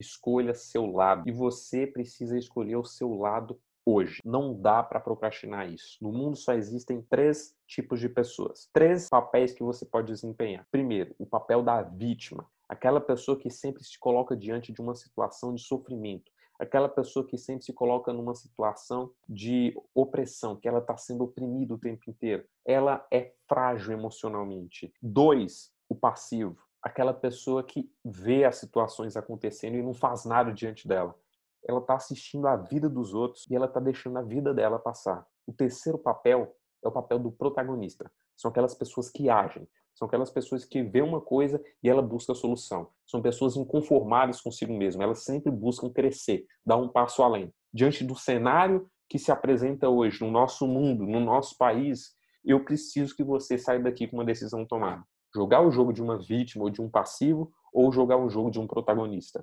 Escolha seu lado. E você precisa escolher o seu lado hoje. Não dá para procrastinar isso. No mundo só existem três tipos de pessoas, três papéis que você pode desempenhar. Primeiro, o papel da vítima, aquela pessoa que sempre se coloca diante de uma situação de sofrimento, aquela pessoa que sempre se coloca numa situação de opressão, que ela está sendo oprimida o tempo inteiro. Ela é frágil emocionalmente. Dois, o passivo, aquela pessoa que vê as situações acontecendo e não faz nada diante dela ela está assistindo a vida dos outros e ela está deixando a vida dela passar. O terceiro papel é o papel do protagonista. São aquelas pessoas que agem, são aquelas pessoas que vê uma coisa e ela busca a solução. São pessoas inconformadas consigo mesmas, elas sempre buscam crescer, dar um passo além. Diante do cenário que se apresenta hoje no nosso mundo, no nosso país, eu preciso que você saia daqui com uma decisão tomada. Jogar o jogo de uma vítima ou de um passivo ou jogar o jogo de um protagonista.